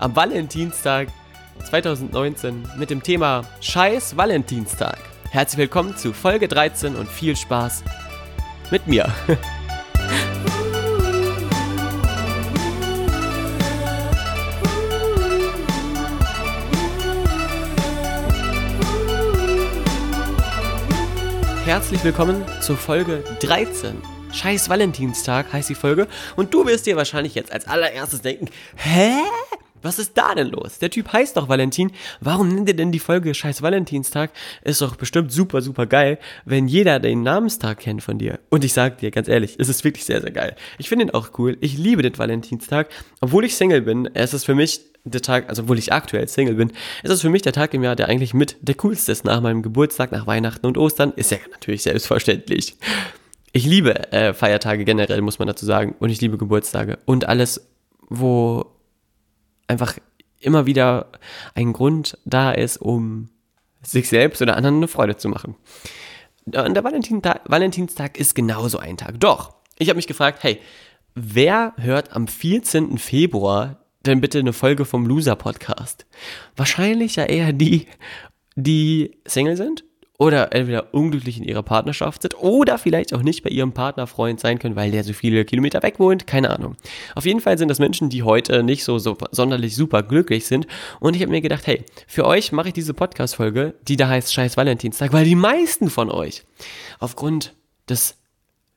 am Valentinstag 2019 mit dem Thema Scheiß Valentinstag. Herzlich willkommen zu Folge 13 und viel Spaß mit mir. herzlich willkommen zur Folge 13. Scheiß Valentinstag heißt die Folge und du wirst dir wahrscheinlich jetzt als allererstes denken, hä? Was ist da denn los? Der Typ heißt doch Valentin. Warum nennt er denn die Folge Scheiß Valentinstag? Ist doch bestimmt super, super geil, wenn jeder den Namenstag kennt von dir. Und ich sag dir ganz ehrlich, es ist wirklich sehr, sehr geil. Ich finde ihn auch cool. Ich liebe den Valentinstag. Obwohl ich Single bin, es ist für mich der Tag, also obwohl ich aktuell Single bin, ist es für mich der Tag im Jahr, der eigentlich mit der coolste ist. Nach meinem Geburtstag, nach Weihnachten und Ostern ist ja natürlich selbstverständlich. Ich liebe äh, Feiertage generell, muss man dazu sagen. Und ich liebe Geburtstage. Und alles, wo einfach immer wieder ein Grund da ist, um sich selbst oder anderen eine Freude zu machen. Und der Valentinstag, Valentinstag ist genauso ein Tag. Doch, ich habe mich gefragt, hey, wer hört am 14. Februar denn bitte eine Folge vom Loser Podcast? Wahrscheinlich ja eher die, die Single sind oder entweder unglücklich in ihrer Partnerschaft sind oder vielleicht auch nicht bei ihrem Partner, Freund sein können, weil der so viele Kilometer weg wohnt. Keine Ahnung. Auf jeden Fall sind das Menschen, die heute nicht so, so sonderlich super glücklich sind. Und ich habe mir gedacht, hey, für euch mache ich diese Podcast-Folge, die da heißt Scheiß Valentinstag, weil die meisten von euch aufgrund des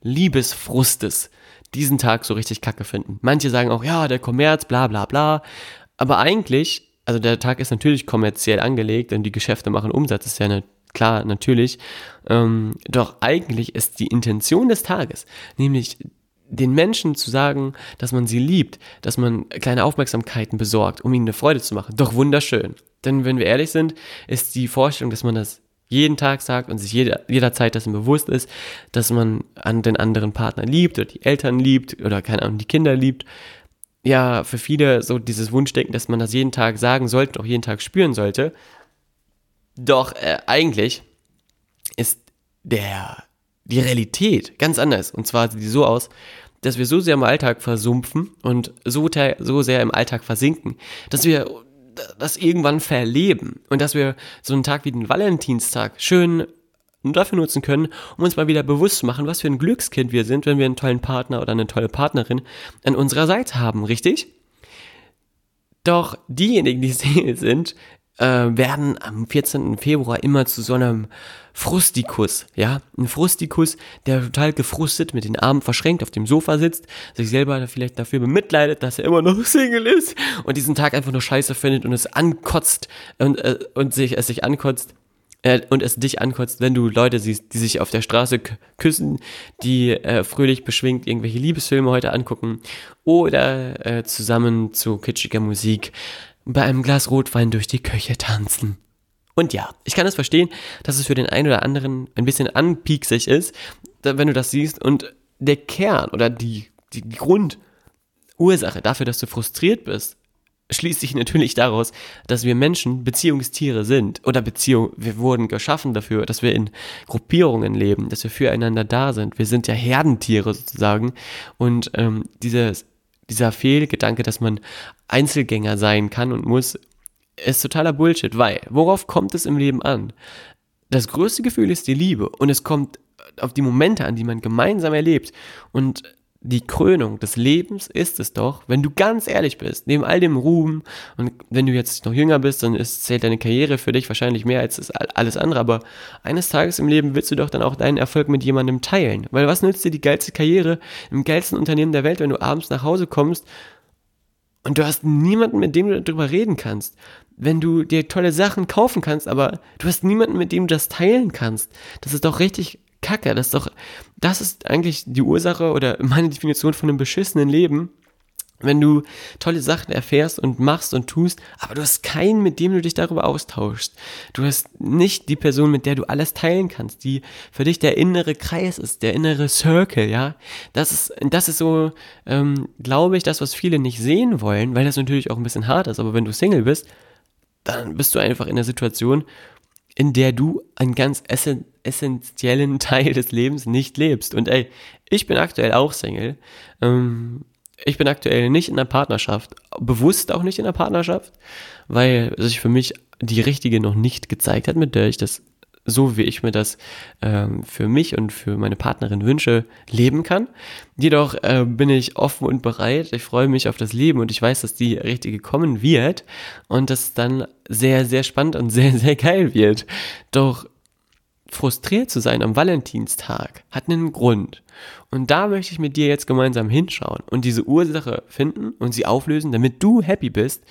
Liebesfrustes diesen Tag so richtig kacke finden. Manche sagen auch, ja, der Kommerz, bla bla bla. Aber eigentlich, also der Tag ist natürlich kommerziell angelegt und die Geschäfte machen Umsatz, ist ja eine, klar, natürlich. Ähm, doch eigentlich ist die Intention des Tages, nämlich den Menschen zu sagen, dass man sie liebt, dass man kleine Aufmerksamkeiten besorgt, um ihnen eine Freude zu machen, doch wunderschön. Denn wenn wir ehrlich sind, ist die Vorstellung, dass man das jeden Tag sagt und sich jeder, jederzeit dessen bewusst ist, dass man an den anderen Partner liebt oder die Eltern liebt oder keine Ahnung, die Kinder liebt. Ja, für viele so dieses Wunschdenken, dass man das jeden Tag sagen sollte, auch jeden Tag spüren sollte. Doch äh, eigentlich ist der, die Realität ganz anders. Und zwar sieht die so aus, dass wir so sehr im Alltag versumpfen und so, so sehr im Alltag versinken, dass wir das irgendwann verleben und dass wir so einen Tag wie den Valentinstag schön dafür nutzen können, um uns mal wieder bewusst zu machen, was für ein Glückskind wir sind, wenn wir einen tollen Partner oder eine tolle Partnerin an unserer Seite haben, richtig? Doch diejenigen, die Single sind, äh, werden am 14. Februar immer zu so einem Frustikus, ja, ein Frustikus, der total gefrustet mit den Armen verschränkt auf dem Sofa sitzt, sich selber vielleicht dafür bemitleidet, dass er immer noch Single ist und diesen Tag einfach nur scheiße findet und es ankotzt und, äh, und sich, es sich ankotzt äh, und es dich ankotzt, wenn du Leute siehst, die sich auf der Straße küssen, die äh, fröhlich beschwingt irgendwelche Liebesfilme heute angucken oder äh, zusammen zu kitschiger Musik bei einem Glas Rotwein durch die Köche tanzen. Und ja, ich kann es verstehen, dass es für den einen oder anderen ein bisschen anpieksig ist, wenn du das siehst. Und der Kern oder die, die, die Grundursache dafür, dass du frustriert bist, schließt sich natürlich daraus, dass wir Menschen Beziehungstiere sind oder Beziehung, wir wurden geschaffen dafür, dass wir in Gruppierungen leben, dass wir füreinander da sind. Wir sind ja Herdentiere sozusagen und ähm, dieses, dieser Fehlgedanke, dass man Einzelgänger sein kann und muss, ist totaler Bullshit, weil worauf kommt es im Leben an? Das größte Gefühl ist die Liebe und es kommt auf die Momente an, die man gemeinsam erlebt. Und die Krönung des Lebens ist es doch, wenn du ganz ehrlich bist, neben all dem Ruhm und wenn du jetzt noch jünger bist, dann ist, zählt deine Karriere für dich wahrscheinlich mehr als alles andere, aber eines Tages im Leben willst du doch dann auch deinen Erfolg mit jemandem teilen. Weil was nützt dir die geilste Karriere im geilsten Unternehmen der Welt, wenn du abends nach Hause kommst und du hast niemanden, mit dem du darüber reden kannst. Wenn du dir tolle Sachen kaufen kannst, aber du hast niemanden, mit dem du das teilen kannst. Das ist doch richtig kacke. Das ist doch, das ist eigentlich die Ursache oder meine Definition von einem beschissenen Leben wenn du tolle Sachen erfährst und machst und tust, aber du hast keinen, mit dem du dich darüber austauschst. Du hast nicht die Person, mit der du alles teilen kannst, die für dich der innere Kreis ist, der innere Circle, ja. Das ist, das ist so, ähm, glaube ich, das, was viele nicht sehen wollen, weil das natürlich auch ein bisschen hart ist, aber wenn du Single bist, dann bist du einfach in der Situation, in der du einen ganz essen, essentiellen Teil des Lebens nicht lebst. Und ey, ich bin aktuell auch Single. Ähm, ich bin aktuell nicht in der Partnerschaft, bewusst auch nicht in der Partnerschaft, weil sich für mich die richtige noch nicht gezeigt hat, mit der ich das so wie ich mir das ähm, für mich und für meine Partnerin wünsche, leben kann. Jedoch äh, bin ich offen und bereit. Ich freue mich auf das Leben und ich weiß, dass die richtige kommen wird und das dann sehr, sehr spannend und sehr, sehr geil wird. Doch frustriert zu sein am Valentinstag hat einen Grund. Und da möchte ich mit dir jetzt gemeinsam hinschauen und diese Ursache finden und sie auflösen, damit du happy bist.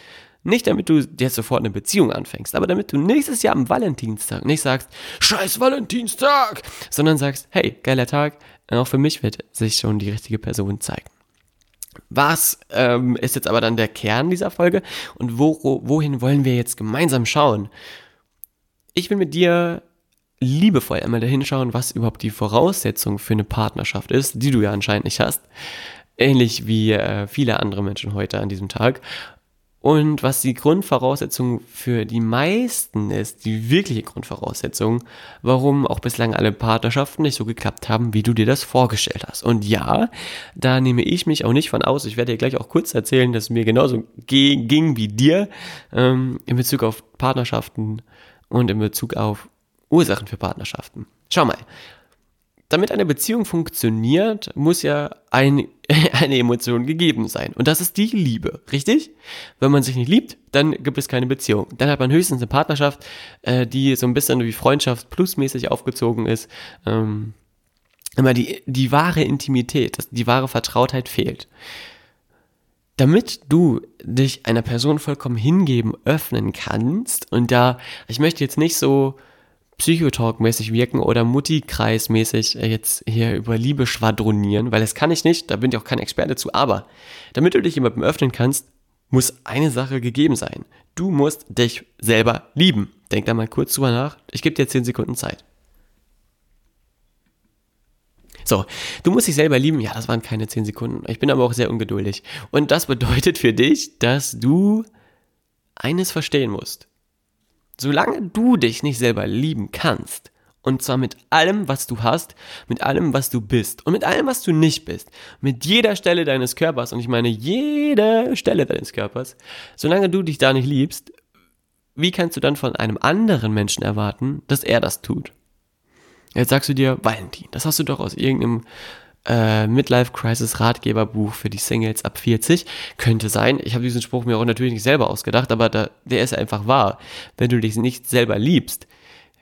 Nicht damit du jetzt sofort eine Beziehung anfängst, aber damit du nächstes Jahr am Valentinstag nicht sagst, scheiß Valentinstag, sondern sagst, hey, geiler Tag, auch für mich wird sich schon die richtige Person zeigen. Was ähm, ist jetzt aber dann der Kern dieser Folge und wo, wohin wollen wir jetzt gemeinsam schauen? Ich will mit dir liebevoll einmal dahin schauen, was überhaupt die Voraussetzung für eine Partnerschaft ist, die du ja anscheinend nicht hast. Ähnlich wie äh, viele andere Menschen heute an diesem Tag. Und was die Grundvoraussetzung für die meisten ist, die wirkliche Grundvoraussetzung, warum auch bislang alle Partnerschaften nicht so geklappt haben, wie du dir das vorgestellt hast. Und ja, da nehme ich mich auch nicht von aus. Ich werde dir gleich auch kurz erzählen, dass es mir genauso ging wie dir ähm, in Bezug auf Partnerschaften und in Bezug auf Ursachen für Partnerschaften. Schau mal. Damit eine Beziehung funktioniert, muss ja ein, eine Emotion gegeben sein. Und das ist die Liebe, richtig? Wenn man sich nicht liebt, dann gibt es keine Beziehung. Dann hat man höchstens eine Partnerschaft, äh, die so ein bisschen wie Freundschaft plusmäßig aufgezogen ist. Ähm, aber die, die wahre Intimität, die wahre Vertrautheit fehlt. Damit du dich einer Person vollkommen hingeben, öffnen kannst, und da, ich möchte jetzt nicht so Psychotalk-mäßig wirken oder Mutti-Kreis-mäßig äh, jetzt hier über Liebe schwadronieren, weil das kann ich nicht, da bin ich auch kein Experte zu, aber damit du dich jemandem öffnen kannst, muss eine Sache gegeben sein. Du musst dich selber lieben. Denk da mal kurz drüber nach. Ich gebe dir 10 Sekunden Zeit. So, du musst dich selber lieben. Ja, das waren keine 10 Sekunden. Ich bin aber auch sehr ungeduldig. Und das bedeutet für dich, dass du eines verstehen musst. Solange du dich nicht selber lieben kannst, und zwar mit allem, was du hast, mit allem, was du bist und mit allem, was du nicht bist, mit jeder Stelle deines Körpers, und ich meine jede Stelle deines Körpers, solange du dich da nicht liebst, wie kannst du dann von einem anderen Menschen erwarten, dass er das tut? Jetzt sagst du dir, Valentin, das hast du doch aus irgendeinem äh, Midlife Crisis Ratgeberbuch für die Singles ab 40. Könnte sein. Ich habe diesen Spruch mir auch natürlich nicht selber ausgedacht, aber da, der ist einfach wahr. Wenn du dich nicht selber liebst,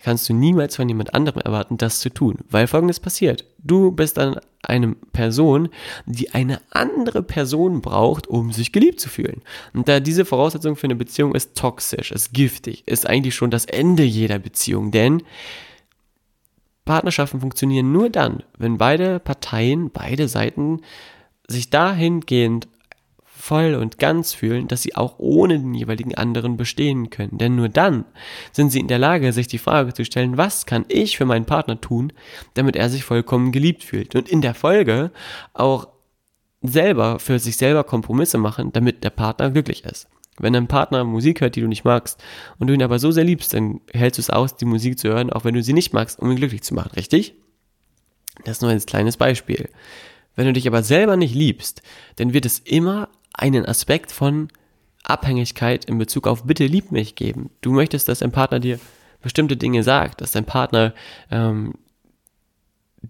kannst du niemals von jemand anderem erwarten, das zu tun. Weil folgendes passiert. Du bist dann eine Person, die eine andere Person braucht, um sich geliebt zu fühlen. Und da diese Voraussetzung für eine Beziehung ist toxisch, ist giftig, ist eigentlich schon das Ende jeder Beziehung. Denn Partnerschaften funktionieren nur dann, wenn beide Parteien, beide Seiten sich dahingehend voll und ganz fühlen, dass sie auch ohne den jeweiligen anderen bestehen können. Denn nur dann sind sie in der Lage, sich die Frage zu stellen, was kann ich für meinen Partner tun, damit er sich vollkommen geliebt fühlt. Und in der Folge auch selber für sich selber Kompromisse machen, damit der Partner glücklich ist. Wenn dein Partner Musik hört, die du nicht magst, und du ihn aber so sehr liebst, dann hältst du es aus, die Musik zu hören, auch wenn du sie nicht magst, um ihn glücklich zu machen, richtig? Das ist nur ein kleines Beispiel. Wenn du dich aber selber nicht liebst, dann wird es immer einen Aspekt von Abhängigkeit in Bezug auf bitte lieb mich geben. Du möchtest, dass dein Partner dir bestimmte Dinge sagt, dass dein Partner ähm,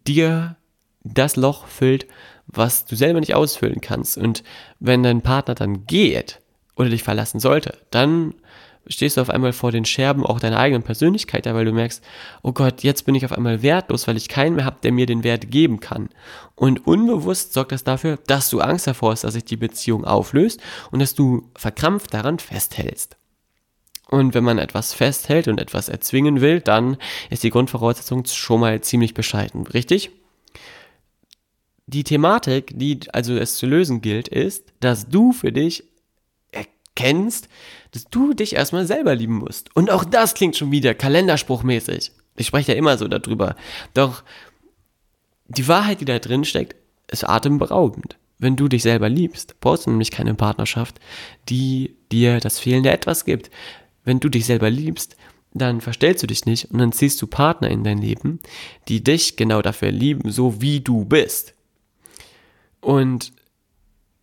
dir das Loch füllt, was du selber nicht ausfüllen kannst. Und wenn dein Partner dann geht, oder dich verlassen sollte, dann stehst du auf einmal vor den Scherben auch deiner eigenen Persönlichkeit, weil du merkst, oh Gott, jetzt bin ich auf einmal wertlos, weil ich keinen mehr habe, der mir den Wert geben kann. Und unbewusst sorgt das dafür, dass du Angst davor hast, dass sich die Beziehung auflöst und dass du verkrampft daran festhältst. Und wenn man etwas festhält und etwas erzwingen will, dann ist die Grundvoraussetzung schon mal ziemlich bescheiden, richtig? Die Thematik, die also es zu lösen gilt, ist, dass du für dich erkennst, dass du dich erstmal selber lieben musst. Und auch das klingt schon wieder kalenderspruchmäßig. Ich spreche ja immer so darüber. Doch die Wahrheit, die da drin steckt, ist atemberaubend. Wenn du dich selber liebst, brauchst du nämlich keine Partnerschaft, die dir das fehlende etwas gibt. Wenn du dich selber liebst, dann verstellst du dich nicht und dann ziehst du Partner in dein Leben, die dich genau dafür lieben, so wie du bist. Und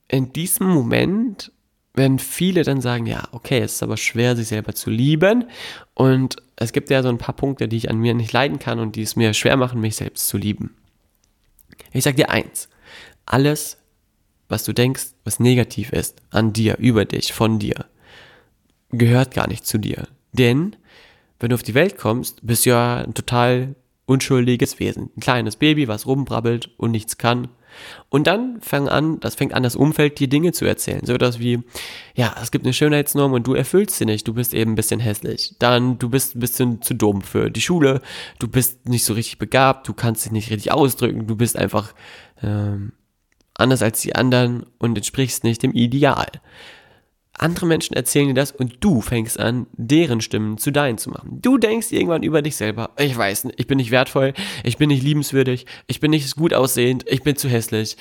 in diesem Moment werden viele dann sagen, ja, okay, es ist aber schwer, sich selber zu lieben. Und es gibt ja so ein paar Punkte, die ich an mir nicht leiden kann und die es mir schwer machen, mich selbst zu lieben. Ich sag dir eins, alles, was du denkst, was negativ ist, an dir, über dich, von dir, gehört gar nicht zu dir. Denn, wenn du auf die Welt kommst, bist du ja ein total unschuldiges Wesen. Ein kleines Baby, was rumbrabbelt und nichts kann und dann fängt an, das fängt an, das Umfeld dir Dinge zu erzählen. So etwas wie, ja, es gibt eine Schönheitsnorm und du erfüllst sie nicht, du bist eben ein bisschen hässlich. Dann, du bist ein bisschen zu dumm für die Schule, du bist nicht so richtig begabt, du kannst dich nicht richtig ausdrücken, du bist einfach ähm, anders als die anderen und entsprichst nicht dem Ideal. Andere Menschen erzählen dir das und du fängst an, deren Stimmen zu deinen zu machen. Du denkst irgendwann über dich selber, ich weiß nicht, ich bin nicht wertvoll, ich bin nicht liebenswürdig, ich bin nicht gut aussehend, ich bin zu hässlich.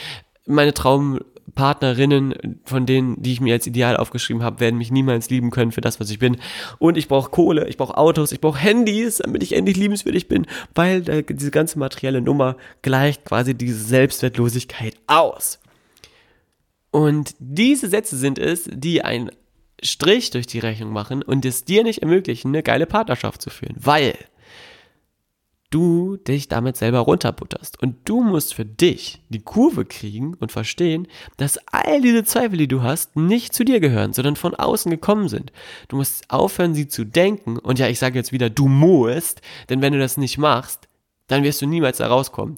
Meine Traumpartnerinnen, von denen, die ich mir als Ideal aufgeschrieben habe, werden mich niemals lieben können für das, was ich bin. Und ich brauche Kohle, ich brauche Autos, ich brauche Handys, damit ich endlich liebenswürdig bin, weil äh, diese ganze materielle Nummer gleicht quasi diese Selbstwertlosigkeit aus. Und diese Sätze sind es, die einen Strich durch die Rechnung machen und es dir nicht ermöglichen, eine geile Partnerschaft zu führen, weil du dich damit selber runterbutterst. Und du musst für dich die Kurve kriegen und verstehen, dass all diese Zweifel, die du hast, nicht zu dir gehören, sondern von außen gekommen sind. Du musst aufhören, sie zu denken. Und ja, ich sage jetzt wieder, du musst, denn wenn du das nicht machst, dann wirst du niemals da rauskommen.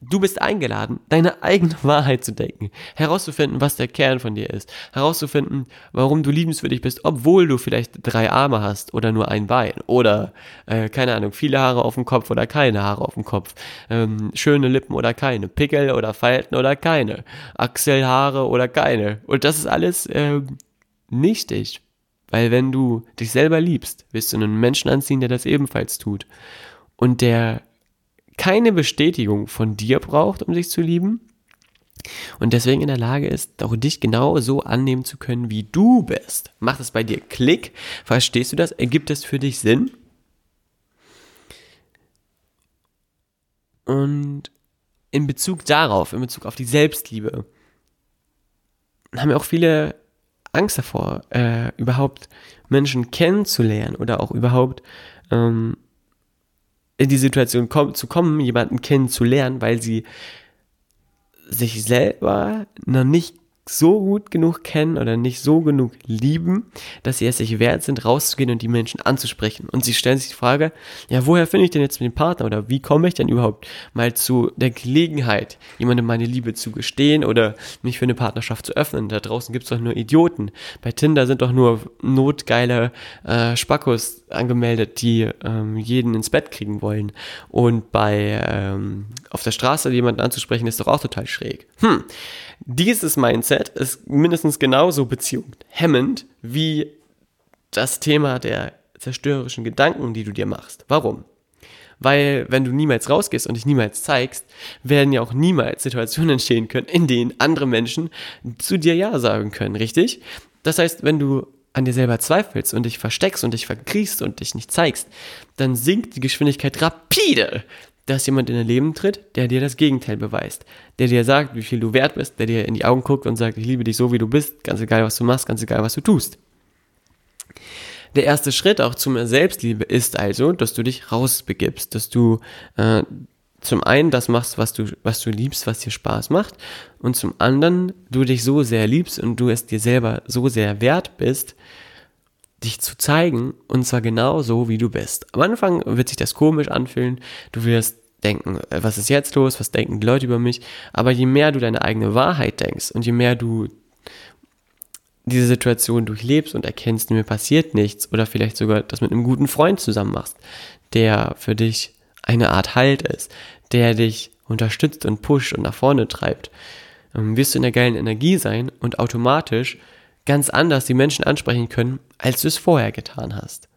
Du bist eingeladen, deine eigene Wahrheit zu denken, herauszufinden, was der Kern von dir ist, herauszufinden, warum du liebenswürdig bist, obwohl du vielleicht drei Arme hast oder nur ein Bein oder, äh, keine Ahnung, viele Haare auf dem Kopf oder keine Haare auf dem Kopf, ähm, schöne Lippen oder keine, Pickel oder Falten oder keine, Achselhaare oder keine. Und das ist alles äh, nichtig, weil wenn du dich selber liebst, wirst du einen Menschen anziehen, der das ebenfalls tut und der keine Bestätigung von dir braucht, um sich zu lieben und deswegen in der Lage ist, auch dich genau so annehmen zu können, wie du bist. Macht es bei dir Klick? Verstehst du das? Ergibt es für dich Sinn? Und in Bezug darauf, in Bezug auf die Selbstliebe, haben ja auch viele Angst davor, äh, überhaupt Menschen kennenzulernen oder auch überhaupt ähm, in die Situation kommen, zu kommen, jemanden kennenzulernen, weil sie sich selber noch nicht so gut genug kennen oder nicht so genug lieben, dass sie es sich wert sind, rauszugehen und die Menschen anzusprechen. Und sie stellen sich die Frage, ja, woher finde ich denn jetzt den Partner oder wie komme ich denn überhaupt mal zu der Gelegenheit, jemandem meine Liebe zu gestehen oder mich für eine Partnerschaft zu öffnen? Da draußen gibt es doch nur Idioten. Bei Tinder sind doch nur notgeile äh, Spackos angemeldet, die ähm, jeden ins Bett kriegen wollen. Und bei ähm, auf der Straße jemanden anzusprechen, ist doch auch total schräg. Hm, dieses Mindset ist mindestens genauso beziehungshemmend wie das Thema der zerstörerischen Gedanken, die du dir machst. Warum? Weil wenn du niemals rausgehst und dich niemals zeigst, werden ja auch niemals Situationen entstehen können, in denen andere Menschen zu dir Ja sagen können, richtig? Das heißt, wenn du an dir selber zweifelst und dich versteckst und dich verkriechst und dich nicht zeigst, dann sinkt die Geschwindigkeit rapide dass jemand in dein Leben tritt, der dir das Gegenteil beweist. Der dir sagt, wie viel du wert bist, der dir in die Augen guckt und sagt, ich liebe dich so, wie du bist, ganz egal, was du machst, ganz egal, was du tust. Der erste Schritt auch zum Selbstliebe ist also, dass du dich rausbegibst, dass du äh, zum einen das machst, was du, was du liebst, was dir Spaß macht, und zum anderen du dich so sehr liebst und du es dir selber so sehr wert bist, dich zu zeigen und zwar genau so, wie du bist. Am Anfang wird sich das komisch anfühlen, du wirst denken, äh, was ist jetzt los, was denken die Leute über mich, aber je mehr du deine eigene Wahrheit denkst und je mehr du diese Situation durchlebst und erkennst, mir passiert nichts oder vielleicht sogar das mit einem guten Freund zusammen machst, der für dich eine Art Halt ist, der dich unterstützt und pusht und nach vorne treibt, ähm, wirst du in der geilen Energie sein und automatisch ganz anders die Menschen ansprechen können, als du es vorher getan hast.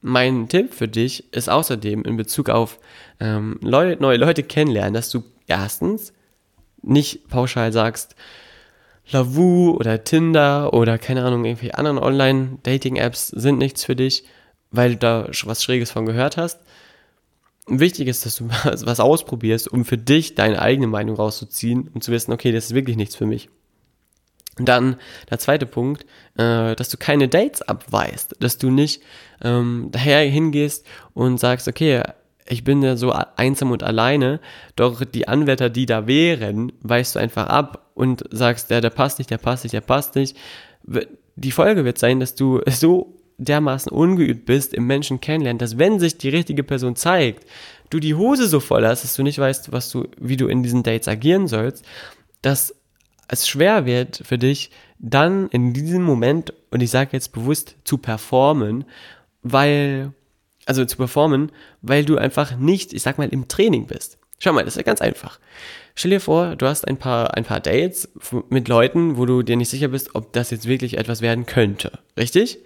Mein Tipp für dich ist außerdem in Bezug auf ähm, Leute, neue Leute kennenlernen, dass du erstens nicht pauschal sagst, Lavu oder Tinder oder keine Ahnung, irgendwelche anderen Online-Dating-Apps sind nichts für dich, weil du da was Schräges von gehört hast. Wichtig ist, dass du was ausprobierst, um für dich deine eigene Meinung rauszuziehen und zu wissen, okay, das ist wirklich nichts für mich. Und dann der zweite Punkt, äh, dass du keine Dates abweist, dass du nicht ähm, daher hingehst und sagst, okay, ich bin ja so einsam und alleine, doch die Anwärter, die da wären, weißt du einfach ab und sagst, ja, der passt nicht, der passt nicht, der passt nicht. Die Folge wird sein, dass du so dermaßen ungeübt bist im Menschen kennenlernen, dass wenn sich die richtige Person zeigt, du die Hose so voll hast, dass du nicht weißt, was du, wie du in diesen Dates agieren sollst, dass es schwer wird für dich, dann in diesem Moment, und ich sage jetzt bewusst, zu performen, weil, also zu performen, weil du einfach nicht, ich sag mal, im Training bist. Schau mal, das ist ja ganz einfach. Stell dir vor, du hast ein paar, ein paar Dates mit Leuten, wo du dir nicht sicher bist, ob das jetzt wirklich etwas werden könnte. Richtig?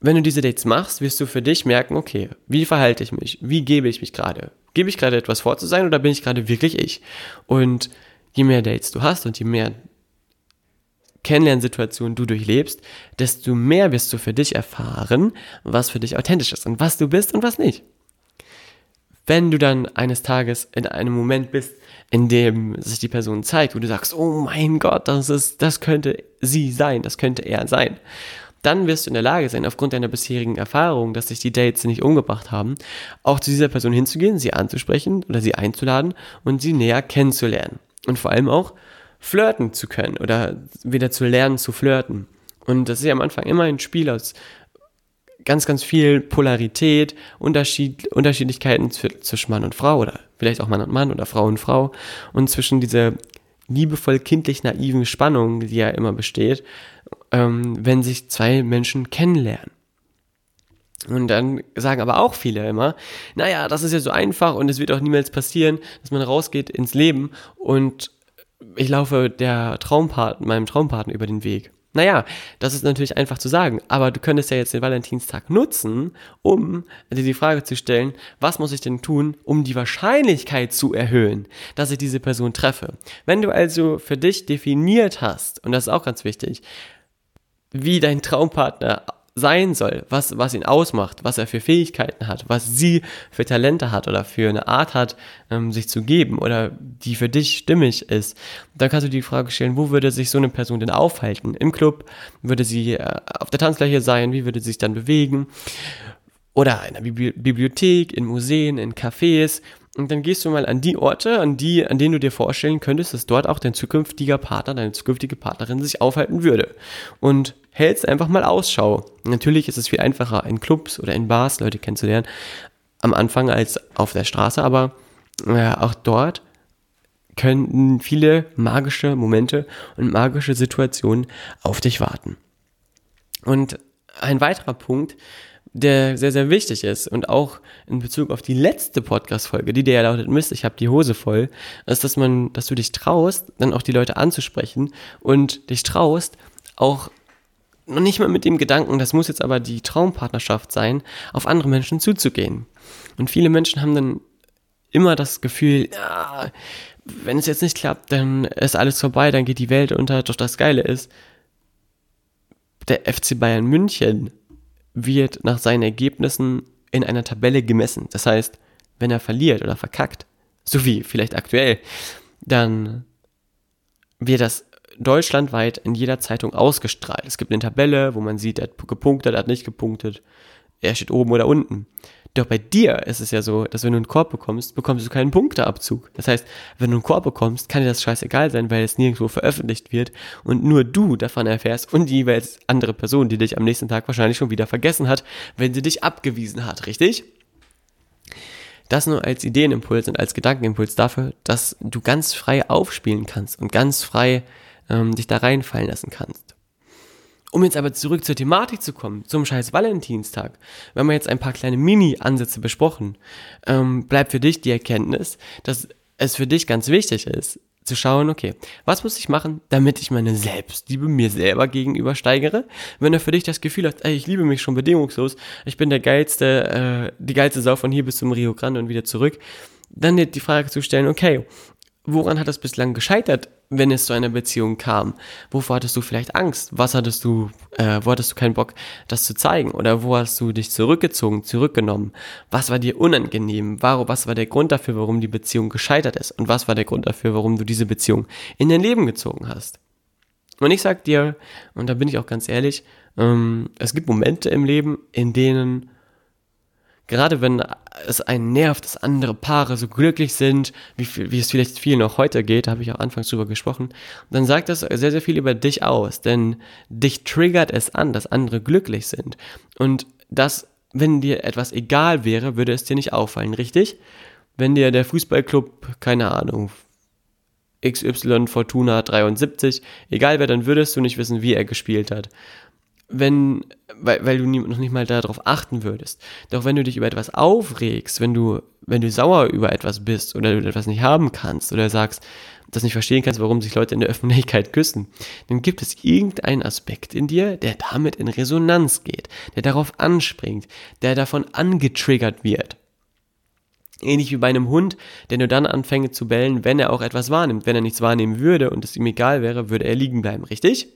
Wenn du diese Dates machst, wirst du für dich merken, okay, wie verhalte ich mich? Wie gebe ich mich gerade? Gebe ich gerade etwas vor zu sein oder bin ich gerade wirklich ich? Und je mehr Dates du hast und je mehr Kennenlernsituationen du durchlebst, desto mehr wirst du für dich erfahren, was für dich authentisch ist und was du bist und was nicht. Wenn du dann eines Tages in einem Moment bist, in dem sich die Person zeigt, wo du sagst, oh mein Gott, das ist, das könnte sie sein, das könnte er sein, dann wirst du in der Lage sein, aufgrund deiner bisherigen Erfahrung, dass sich die Dates nicht umgebracht haben, auch zu dieser Person hinzugehen, sie anzusprechen oder sie einzuladen und sie näher kennenzulernen und vor allem auch flirten zu können oder wieder zu lernen zu flirten. Und das ist ja am Anfang immer ein Spiel aus ganz, ganz viel Polarität, Unterschied, Unterschiedlichkeiten zwischen Mann und Frau oder vielleicht auch Mann und Mann oder Frau und Frau und zwischen dieser liebevoll kindlich naiven Spannung, die ja immer besteht, ähm, wenn sich zwei Menschen kennenlernen. Und dann sagen aber auch viele immer, naja, das ist ja so einfach und es wird auch niemals passieren, dass man rausgeht ins Leben und ich laufe der Traumpart meinem Traumpartner über den Weg. Naja, das ist natürlich einfach zu sagen, aber du könntest ja jetzt den Valentinstag nutzen, um dir die Frage zu stellen, was muss ich denn tun, um die Wahrscheinlichkeit zu erhöhen, dass ich diese Person treffe. Wenn du also für dich definiert hast, und das ist auch ganz wichtig, wie dein Traumpartner sein soll, was, was ihn ausmacht, was er für Fähigkeiten hat, was sie für Talente hat oder für eine Art hat, ähm, sich zu geben oder die für dich stimmig ist, dann kannst du die Frage stellen, wo würde sich so eine Person denn aufhalten? Im Club? Würde sie äh, auf der Tanzfläche sein? Wie würde sie sich dann bewegen? Oder in der Bibliothek, in Museen, in Cafés. Und dann gehst du mal an die Orte, an die, an denen du dir vorstellen könntest, dass dort auch dein zukünftiger Partner, deine zukünftige Partnerin sich aufhalten würde. Und hältst einfach mal Ausschau. Natürlich ist es viel einfacher, in Clubs oder in Bars Leute kennenzulernen am Anfang als auf der Straße, aber äh, auch dort können viele magische Momente und magische Situationen auf dich warten. Und ein weiterer Punkt, der sehr, sehr wichtig ist und auch in Bezug auf die letzte Podcast-Folge, die dir ja lautet, Mist, ich habe die Hose voll, ist, dass man, dass du dich traust, dann auch die Leute anzusprechen und dich traust, auch noch nicht mal mit dem Gedanken, das muss jetzt aber die Traumpartnerschaft sein, auf andere Menschen zuzugehen. Und viele Menschen haben dann immer das Gefühl, ja, wenn es jetzt nicht klappt, dann ist alles vorbei, dann geht die Welt unter. Doch das Geile ist, der FC Bayern München wird nach seinen Ergebnissen in einer Tabelle gemessen. Das heißt, wenn er verliert oder verkackt, so wie vielleicht aktuell, dann wird das deutschlandweit in jeder Zeitung ausgestrahlt. Es gibt eine Tabelle, wo man sieht, er hat gepunktet, er hat nicht gepunktet, er steht oben oder unten. Doch bei dir ist es ja so, dass wenn du einen Korb bekommst, bekommst du keinen Punkteabzug. Das heißt, wenn du einen Korb bekommst, kann dir das scheißegal sein, weil es nirgendwo veröffentlicht wird und nur du davon erfährst und die jeweils andere Person, die dich am nächsten Tag wahrscheinlich schon wieder vergessen hat, wenn sie dich abgewiesen hat, richtig? Das nur als Ideenimpuls und als Gedankenimpuls dafür, dass du ganz frei aufspielen kannst und ganz frei ähm, dich da reinfallen lassen kannst. Um jetzt aber zurück zur Thematik zu kommen, zum scheiß Valentinstag, wir haben jetzt ein paar kleine Mini-Ansätze besprochen, ähm, bleibt für dich die Erkenntnis, dass es für dich ganz wichtig ist, zu schauen, okay, was muss ich machen, damit ich meine Selbstliebe mir selber gegenüber steigere? Wenn du für dich das Gefühl hast, ey, ich liebe mich schon bedingungslos, ich bin der geilste, äh, die geilste Sau von hier bis zum Rio Grande und wieder zurück, dann dir die Frage zu stellen, okay, woran hat das bislang gescheitert, wenn es zu einer Beziehung kam? Wovor hattest du vielleicht Angst? Was hattest du, äh, wo hattest du keinen Bock, das zu zeigen? Oder wo hast du dich zurückgezogen, zurückgenommen? Was war dir unangenehm? Warum, was war der Grund dafür, warum die Beziehung gescheitert ist? Und was war der Grund dafür, warum du diese Beziehung in dein Leben gezogen hast? Und ich sag dir, und da bin ich auch ganz ehrlich, ähm, es gibt Momente im Leben, in denen gerade wenn es einen nervt, dass andere Paare so glücklich sind, wie, wie es vielleicht vielen noch heute geht, habe ich auch anfangs drüber gesprochen, dann sagt das sehr, sehr viel über dich aus, denn dich triggert es an, dass andere glücklich sind. Und das, wenn dir etwas egal wäre, würde es dir nicht auffallen, richtig? Wenn dir der Fußballclub, keine Ahnung, XY Fortuna 73, egal wer, dann würdest du nicht wissen, wie er gespielt hat wenn, weil, weil du nie, noch nicht mal darauf achten würdest. Doch wenn du dich über etwas aufregst, wenn du, wenn du sauer über etwas bist oder du etwas nicht haben kannst oder sagst, das nicht verstehen kannst, warum sich Leute in der Öffentlichkeit küssen, dann gibt es irgendeinen Aspekt in dir, der damit in Resonanz geht, der darauf anspringt, der davon angetriggert wird. Ähnlich wie bei einem Hund, der nur dann anfängt zu bellen, wenn er auch etwas wahrnimmt. Wenn er nichts wahrnehmen würde und es ihm egal wäre, würde er liegen bleiben, richtig?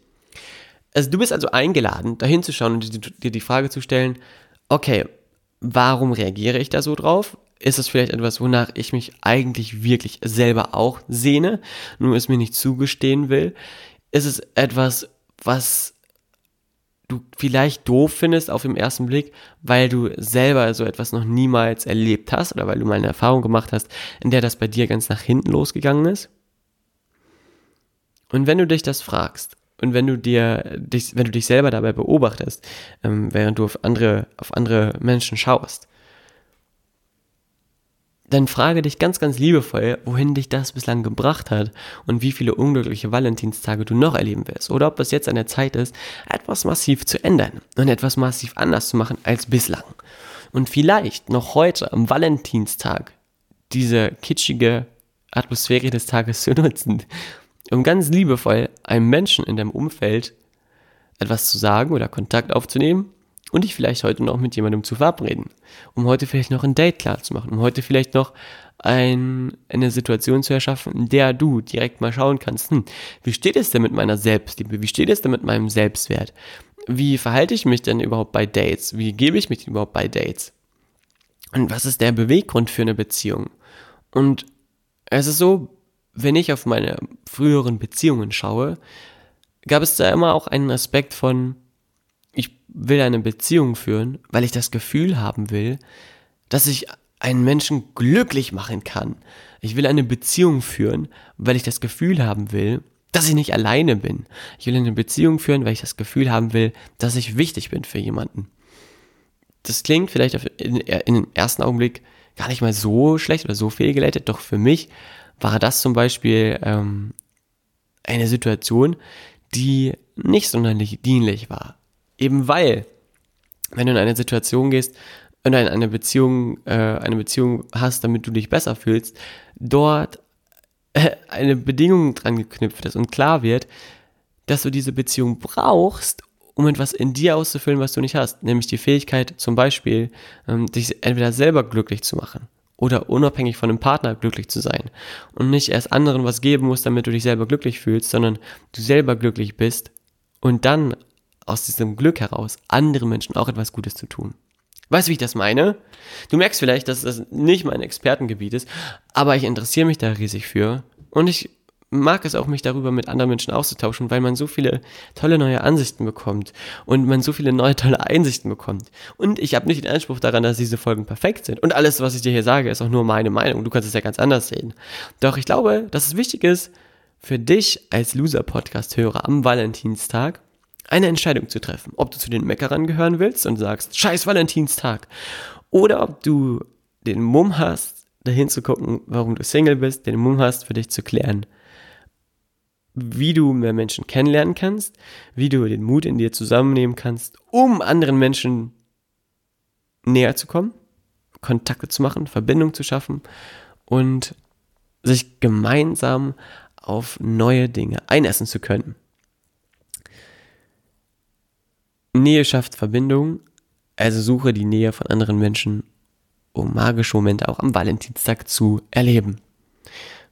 Also du bist also eingeladen, da hinzuschauen und dir die Frage zu stellen, okay, warum reagiere ich da so drauf? Ist es vielleicht etwas, wonach ich mich eigentlich wirklich selber auch sehne, nur es mir nicht zugestehen will? Ist es etwas, was du vielleicht doof findest auf den ersten Blick, weil du selber so etwas noch niemals erlebt hast oder weil du mal eine Erfahrung gemacht hast, in der das bei dir ganz nach hinten losgegangen ist? Und wenn du dich das fragst, und wenn du dir dich, wenn du dich selber dabei beobachtest, ähm, während du auf andere, auf andere Menschen schaust, dann frage dich ganz, ganz liebevoll, wohin dich das bislang gebracht hat und wie viele unglückliche Valentinstage du noch erleben wirst. Oder ob es jetzt an der Zeit ist, etwas massiv zu ändern und etwas massiv anders zu machen als bislang. Und vielleicht noch heute am Valentinstag diese kitschige Atmosphäre des Tages zu nutzen, um ganz liebevoll einem Menschen in deinem Umfeld etwas zu sagen oder Kontakt aufzunehmen und dich vielleicht heute noch mit jemandem zu verabreden, um heute vielleicht noch ein Date klar zu machen, um heute vielleicht noch ein, eine Situation zu erschaffen, in der du direkt mal schauen kannst, hm, wie steht es denn mit meiner Selbstliebe, wie steht es denn mit meinem Selbstwert, wie verhalte ich mich denn überhaupt bei Dates, wie gebe ich mich denn überhaupt bei Dates? Und was ist der Beweggrund für eine Beziehung? Und es ist so, wenn ich auf meine früheren Beziehungen schaue, gab es da immer auch einen Aspekt von, ich will eine Beziehung führen, weil ich das Gefühl haben will, dass ich einen Menschen glücklich machen kann. Ich will eine Beziehung führen, weil ich das Gefühl haben will, dass ich nicht alleine bin. Ich will eine Beziehung führen, weil ich das Gefühl haben will, dass ich wichtig bin für jemanden. Das klingt vielleicht in, in den ersten Augenblick gar nicht mal so schlecht oder so fehlgeleitet, doch für mich war das zum Beispiel ähm, eine Situation, die nicht sonderlich dienlich war. Eben weil, wenn du in eine Situation gehst und eine Beziehung, äh, eine Beziehung hast, damit du dich besser fühlst, dort äh, eine Bedingung dran geknüpft ist und klar wird, dass du diese Beziehung brauchst, um etwas in dir auszufüllen, was du nicht hast, nämlich die Fähigkeit zum Beispiel, ähm, dich entweder selber glücklich zu machen oder unabhängig von einem Partner glücklich zu sein und nicht erst anderen was geben musst, damit du dich selber glücklich fühlst, sondern du selber glücklich bist und dann aus diesem Glück heraus anderen Menschen auch etwas Gutes zu tun. Weißt du, wie ich das meine? Du merkst vielleicht, dass das nicht mein Expertengebiet ist, aber ich interessiere mich da riesig für und ich mag es auch, mich darüber mit anderen Menschen auszutauschen, weil man so viele tolle neue Ansichten bekommt und man so viele neue tolle Einsichten bekommt. Und ich habe nicht den Anspruch daran, dass diese Folgen perfekt sind. Und alles, was ich dir hier sage, ist auch nur meine Meinung. Du kannst es ja ganz anders sehen. Doch ich glaube, dass es wichtig ist, für dich als Loser-Podcast-Hörer am Valentinstag eine Entscheidung zu treffen. Ob du zu den Meckerern gehören willst und sagst, scheiß Valentinstag. Oder ob du den Mumm hast, dahin zu gucken, warum du Single bist, den Mumm hast, für dich zu klären, wie du mehr Menschen kennenlernen kannst, wie du den Mut in dir zusammennehmen kannst, um anderen Menschen näher zu kommen, Kontakte zu machen, Verbindung zu schaffen und sich gemeinsam auf neue Dinge einessen zu können. Nähe schafft Verbindung, also suche die Nähe von anderen Menschen, um magische Momente auch am Valentinstag zu erleben.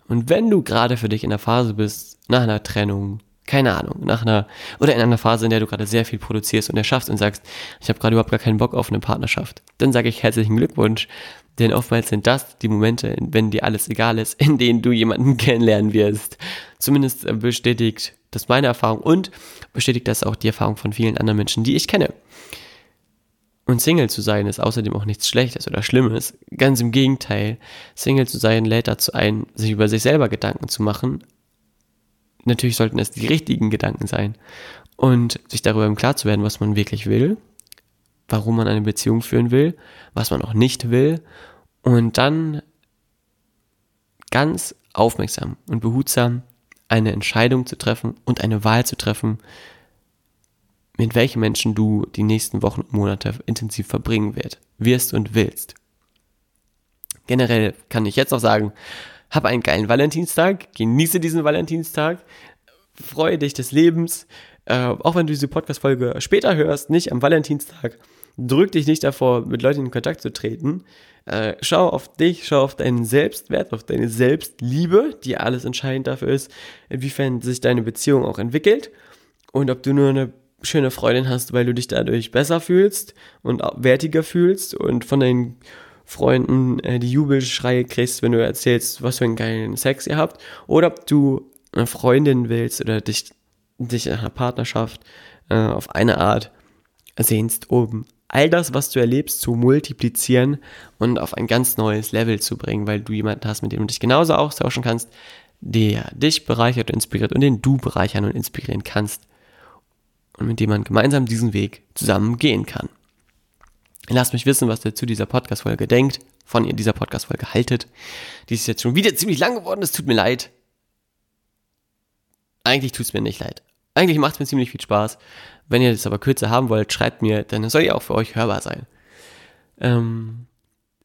Und wenn du gerade für dich in der Phase bist, nach einer Trennung, keine Ahnung, nach einer, oder in einer Phase, in der du gerade sehr viel produzierst und erschaffst und sagst, ich habe gerade überhaupt gar keinen Bock auf eine Partnerschaft, dann sage ich herzlichen Glückwunsch, denn oftmals sind das die Momente, wenn dir alles egal ist, in denen du jemanden kennenlernen wirst. Zumindest äh, bestätigt das meine Erfahrung und bestätigt das auch die Erfahrung von vielen anderen Menschen, die ich kenne. Und Single zu sein ist außerdem auch nichts Schlechtes oder Schlimmes. Ganz im Gegenteil. Single zu sein lädt dazu ein, sich über sich selber Gedanken zu machen. Natürlich sollten es die richtigen Gedanken sein. Und sich darüber im Klaren zu werden, was man wirklich will, warum man eine Beziehung führen will, was man auch nicht will. Und dann ganz aufmerksam und behutsam eine Entscheidung zu treffen und eine Wahl zu treffen, mit welchen Menschen du die nächsten Wochen und Monate intensiv verbringen wird, wirst und willst. Generell kann ich jetzt noch sagen, hab einen geilen Valentinstag, genieße diesen Valentinstag, freue dich des Lebens, äh, auch wenn du diese Podcast-Folge später hörst, nicht am Valentinstag, drück dich nicht davor, mit Leuten in Kontakt zu treten. Äh, schau auf dich, schau auf deinen Selbstwert, auf deine Selbstliebe, die alles entscheidend dafür ist, inwiefern sich deine Beziehung auch entwickelt und ob du nur eine schöne Freundin hast, weil du dich dadurch besser fühlst und wertiger fühlst und von deinen Freunden äh, die Jubelschreie kriegst, wenn du erzählst, was für einen geilen Sex ihr habt, oder ob du eine Freundin willst oder dich, dich in einer Partnerschaft äh, auf eine Art sehnst, um all das, was du erlebst, zu multiplizieren und auf ein ganz neues Level zu bringen, weil du jemanden hast, mit dem du dich genauso austauschen kannst, der dich bereichert und inspiriert und den du bereichern und inspirieren kannst und mit dem man gemeinsam diesen Weg zusammen gehen kann. Lasst mich wissen, was ihr zu dieser Podcast-Folge denkt, von ihr dieser Podcast-Folge haltet. Die ist jetzt schon wieder ziemlich lang geworden, es tut mir leid. Eigentlich tut es mir nicht leid. Eigentlich macht es mir ziemlich viel Spaß. Wenn ihr das aber kürzer haben wollt, schreibt mir, dann soll ja auch für euch hörbar sein. Ähm,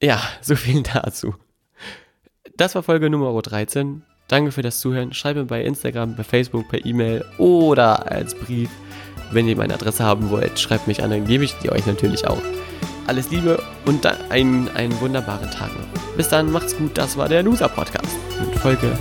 ja, so viel dazu. Das war Folge Nummer 13. Danke für das Zuhören. Schreibt mir bei Instagram, bei Facebook, per E-Mail oder als Brief wenn ihr meine Adresse haben wollt, schreibt mich an, dann gebe ich die euch natürlich auch. Alles Liebe und einen, einen wunderbaren Tag noch. Bis dann, macht's gut. Das war der Loser Podcast mit Folge